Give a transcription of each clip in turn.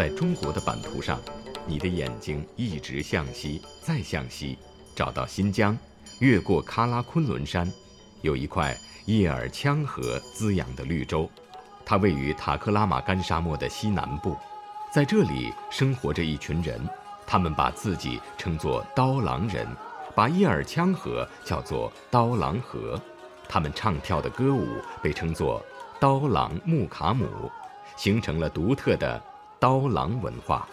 在中国的版图上，你的眼睛一直向西，再向西，找到新疆，越过喀拉昆仑山，有一块叶尔羌河滋养的绿洲，它位于塔克拉玛干沙漠的西南部，在这里生活着一群人，他们把自己称作刀郎人，把叶尔羌河叫做刀郎河，他们唱跳的歌舞被称作刀郎木卡姆，形成了独特的刀郎文化。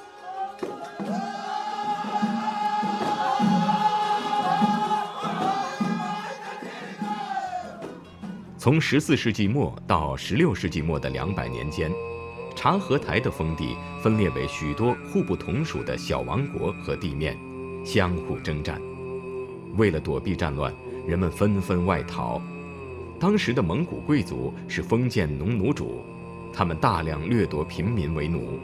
从十四世纪末到十六世纪末的两百年间，察合台的封地分裂为许多互不同属的小王国和地面，相互征战。为了躲避战乱，人们纷纷外逃。当时的蒙古贵族是封建农奴主，他们大量掠夺平民为奴，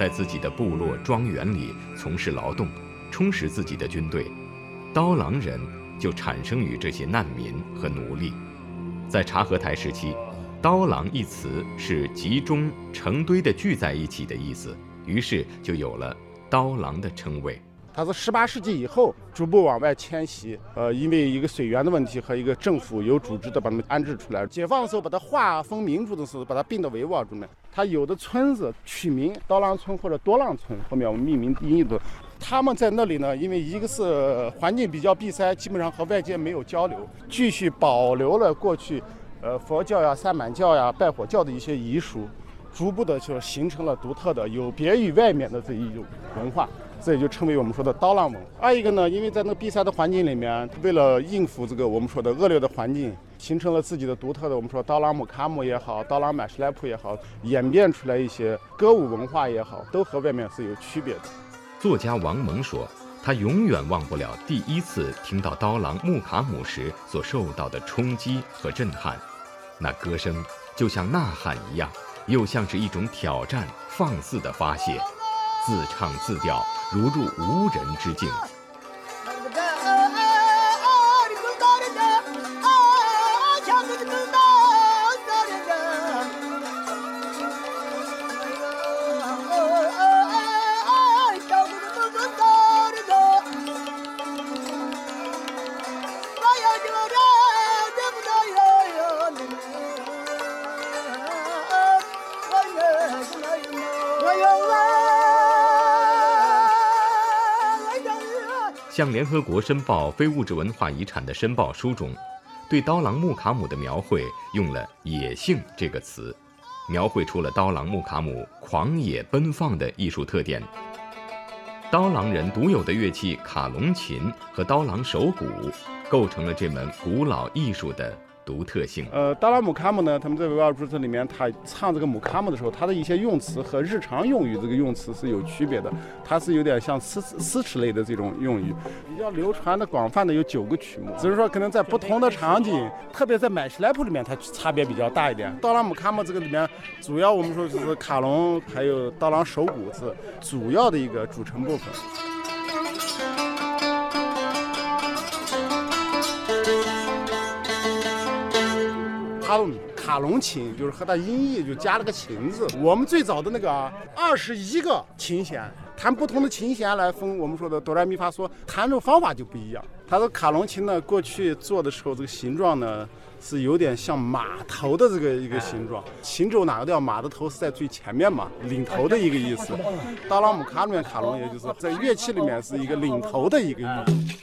在自己的部落庄园里从事劳动，充实自己的军队。刀郎人就产生于这些难民和奴隶。在察合台时期，“刀郎”一词是集中成堆的聚在一起的意思，于是就有了“刀郎”的称谓。它是十八世纪以后逐步往外迁徙，呃，因为一个水源的问题和一个政府有组织的把他们安置出来。解放的时候把它划分民族的时候，把它并到维吾尔族里面。它有的村子取名刀郎村或者多浪村，后面我们命名音译的。他们在那里呢，因为一个是环境比较闭塞，基本上和外界没有交流，继续保留了过去，呃，佛教呀、萨满教呀、拜火教的一些遗属，逐步的就形成了独特的、有别于外面的这一种文化，这也就称为我们说的刀郎文。二一个呢，因为在那个闭塞的环境里面，为了应付这个我们说的恶劣的环境，形成了自己的独特的，我们说刀郎木卡姆也好，刀郎买什莱普也好，演变出来一些歌舞文化也好，都和外面是有区别的。作家王蒙说：“他永远忘不了第一次听到刀郎木卡姆时所受到的冲击和震撼，那歌声就像呐喊一样，又像是一种挑战、放肆的发泄，自唱自调，如入无人之境。”向联合国申报非物质文化遗产的申报书中，对刀郎木卡姆的描绘用了“野性”这个词，描绘出了刀郎木卡姆狂野奔放的艺术特点。刀郎人独有的乐器卡隆琴和刀郎手鼓，构成了这门古老艺术的。独特性。呃，达拉姆卡姆呢，他们在维吾尔族这里面，他唱这个姆卡姆的时候，他的一些用词和日常用语这个用词是有区别的，它是有点像诗诗词类的这种用语。比较流传的广泛的有九个曲目，只是说可能在不同的场景，特别在买西莱普里面，它差别比较大一点。达拉姆卡姆这个里面，主要我们说就是卡隆还有刀郎手鼓是主要的一个组成部分。卡隆卡隆琴就是和它音译就加了个琴字。我们最早的那个二十一个琴弦，弹不同的琴弦来分我们说的哆来咪发嗦，弹奏方法就不一样。它的卡隆琴呢，过去做的时候这个形状呢是有点像马头的这个一个形状，琴轴哪个调，马的头是在最前面嘛，领头的一个意思。达拉姆卡里面卡隆，也就是在乐器里面是一个领头的一个意义。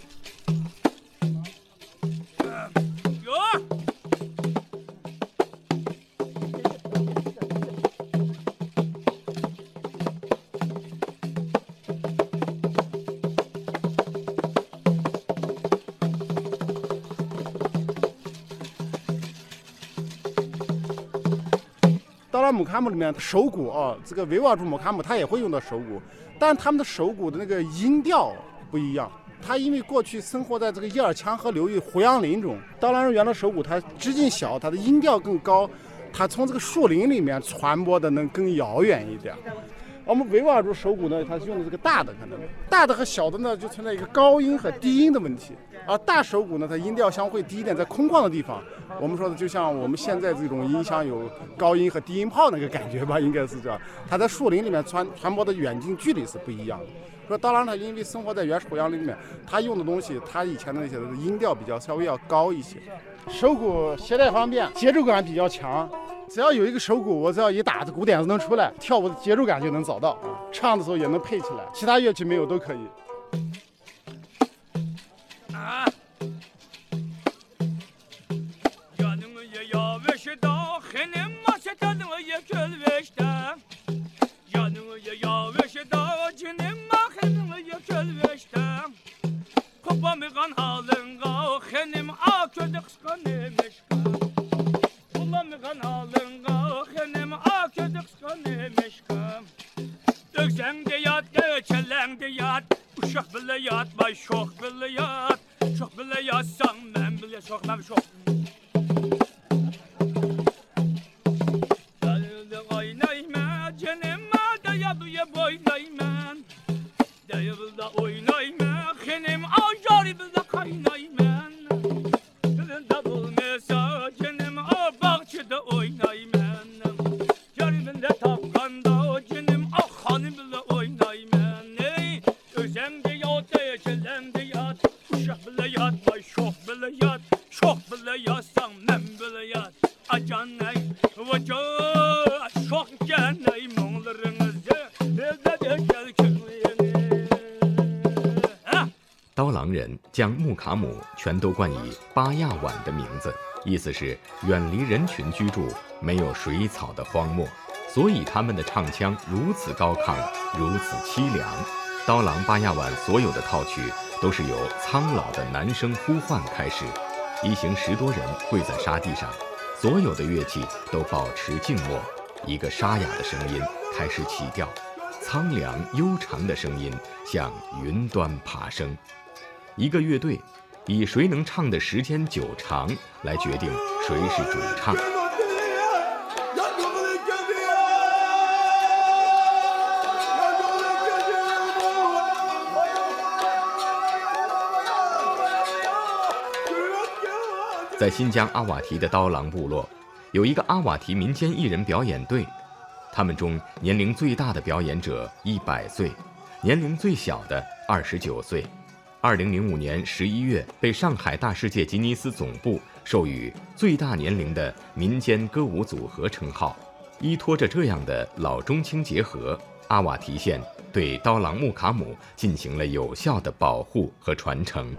卡姆里面手鼓啊，这个维吾尔族姆卡姆他也会用到手鼓，但他们的手鼓的那个音调不一样。他因为过去生活在这个叶尔羌河流域胡杨林中，刀郎人原来手鼓它直径小，它的音调更高，它从这个树林里面传播的能更遥远一点。我们维吾尔族手鼓呢，它是用的这个大的，可能大的和小的呢就存在一个高音和低音的问题。而大手鼓呢，它音调相会低一点，在空旷的地方，我们说的就像我们现在这种音箱有高音和低音炮那个感觉吧，应该是这样。它在树林里面传传播的远近距离是不一样的。说当然它因为生活在原始胡杨林里面，它用的东西，它以前的那些音调比较稍微要高一些。手鼓携带方便，节奏感比较强。只要有一个手鼓，我只要一打，这鼓点子能出来，跳舞的节奏感就能找到，唱的时候也能配起来。其他乐器没有都可以。Ölsen de yat, geçelen de yat. Uşak bile yatma, şok bile yat. Şok bile yatsan ben bile şok, ben şok. Geldim oynayma canıma daya duya boy 将木卡姆全都冠以巴亚碗的名字，意思是远离人群居住、没有水草的荒漠，所以他们的唱腔如此高亢，如此凄凉。刀郎巴亚碗所有的套曲都是由苍老的男声呼唤开始，一行十多人跪在沙地上，所有的乐器都保持静默，一个沙哑的声音开始起调，苍凉悠长的声音向云端爬升。一个乐队以谁能唱的时间久长来决定谁是主唱。在新疆阿瓦提的刀郎部落，有一个阿瓦提民间艺人表演队，他们中年龄最大的表演者一百岁，年龄最小的二十九岁。二零零五年十一月，被上海大世界吉尼斯总部授予最大年龄的民间歌舞组合称号。依托着这样的老中青结合，阿瓦提县对刀郎木卡姆进行了有效的保护和传承。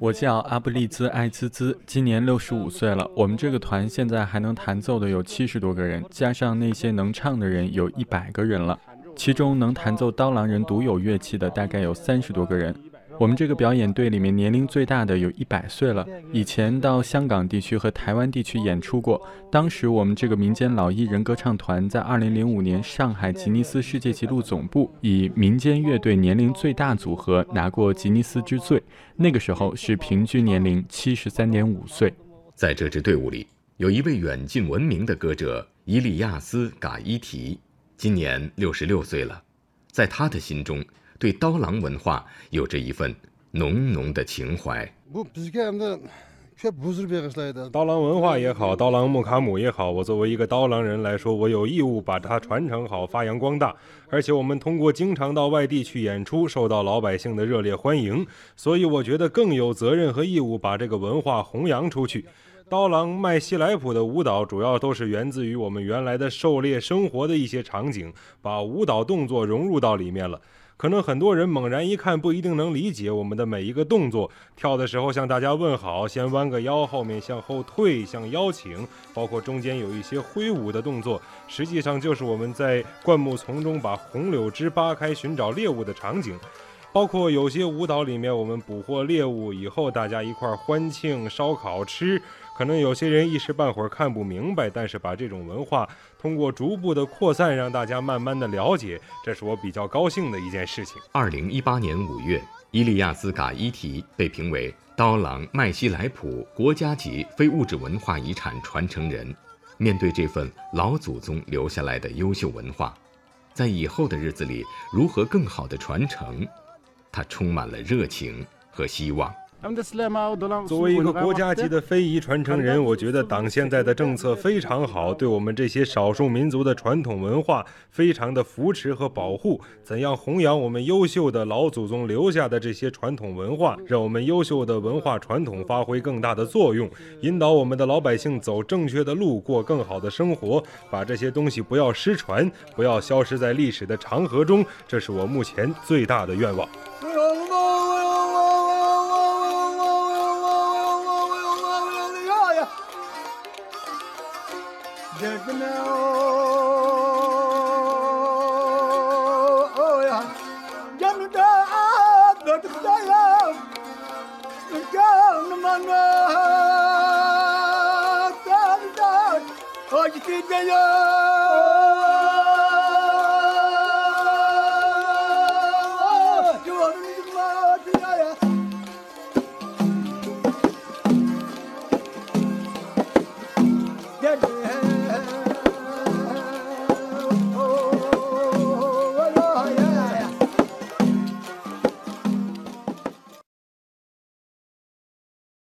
我叫阿布利兹艾兹兹，今年六十五岁了。我们这个团现在还能弹奏的有七十多个人，加上那些能唱的人，有一百个人了。其中能弹奏刀郎人独有乐器的大概有三十多个人。我们这个表演队里面年龄最大的有一百岁了。以前到香港地区和台湾地区演出过。当时我们这个民间老艺人歌唱团在二零零五年上海吉尼斯世界纪录总部以民间乐队年龄最大组合拿过吉尼斯之最。那个时候是平均年龄七十三点五岁。在这支队伍里，有一位远近闻名的歌者伊利亚斯·嘎伊提。今年六十六岁了，在他的心中，对刀郎文化有着一份浓浓的情怀。刀郎文化也好，刀郎木卡姆也好，我作为一个刀郎人来说，我有义务把它传承好、发扬光大。而且我们通过经常到外地去演出，受到老百姓的热烈欢迎，所以我觉得更有责任和义务把这个文化弘扬出去。刀郎麦西莱普的舞蹈主要都是源自于我们原来的狩猎生活的一些场景，把舞蹈动作融入到里面了。可能很多人猛然一看不一定能理解我们的每一个动作。跳的时候向大家问好，先弯个腰，后面向后退，向邀请，包括中间有一些挥舞的动作，实际上就是我们在灌木丛中把红柳枝扒开寻找猎物的场景。包括有些舞蹈里面，我们捕获猎物以后，大家一块欢庆、烧烤吃。可能有些人一时半会儿看不明白，但是把这种文化通过逐步的扩散，让大家慢慢的了解，这是我比较高兴的一件事情。二零一八年五月，伊利亚斯·嘎伊提被评为刀郎麦西莱普国家级非物质文化遗产传承人。面对这份老祖宗留下来的优秀文化，在以后的日子里如何更好的传承，他充满了热情和希望。作为一个国家级的非遗传承人，我觉得党现在的政策非常好，对我们这些少数民族的传统文化非常的扶持和保护。怎样弘扬我们优秀的老祖宗留下的这些传统文化，让我们优秀的文化传统发挥更大的作用，引导我们的老百姓走正确的路，过更好的生活，把这些东西不要失传，不要消失在历史的长河中，这是我目前最大的愿望。Derdime oyan Gönlümde derdimdeyim Gönlüme derdimdeyim Hakikaten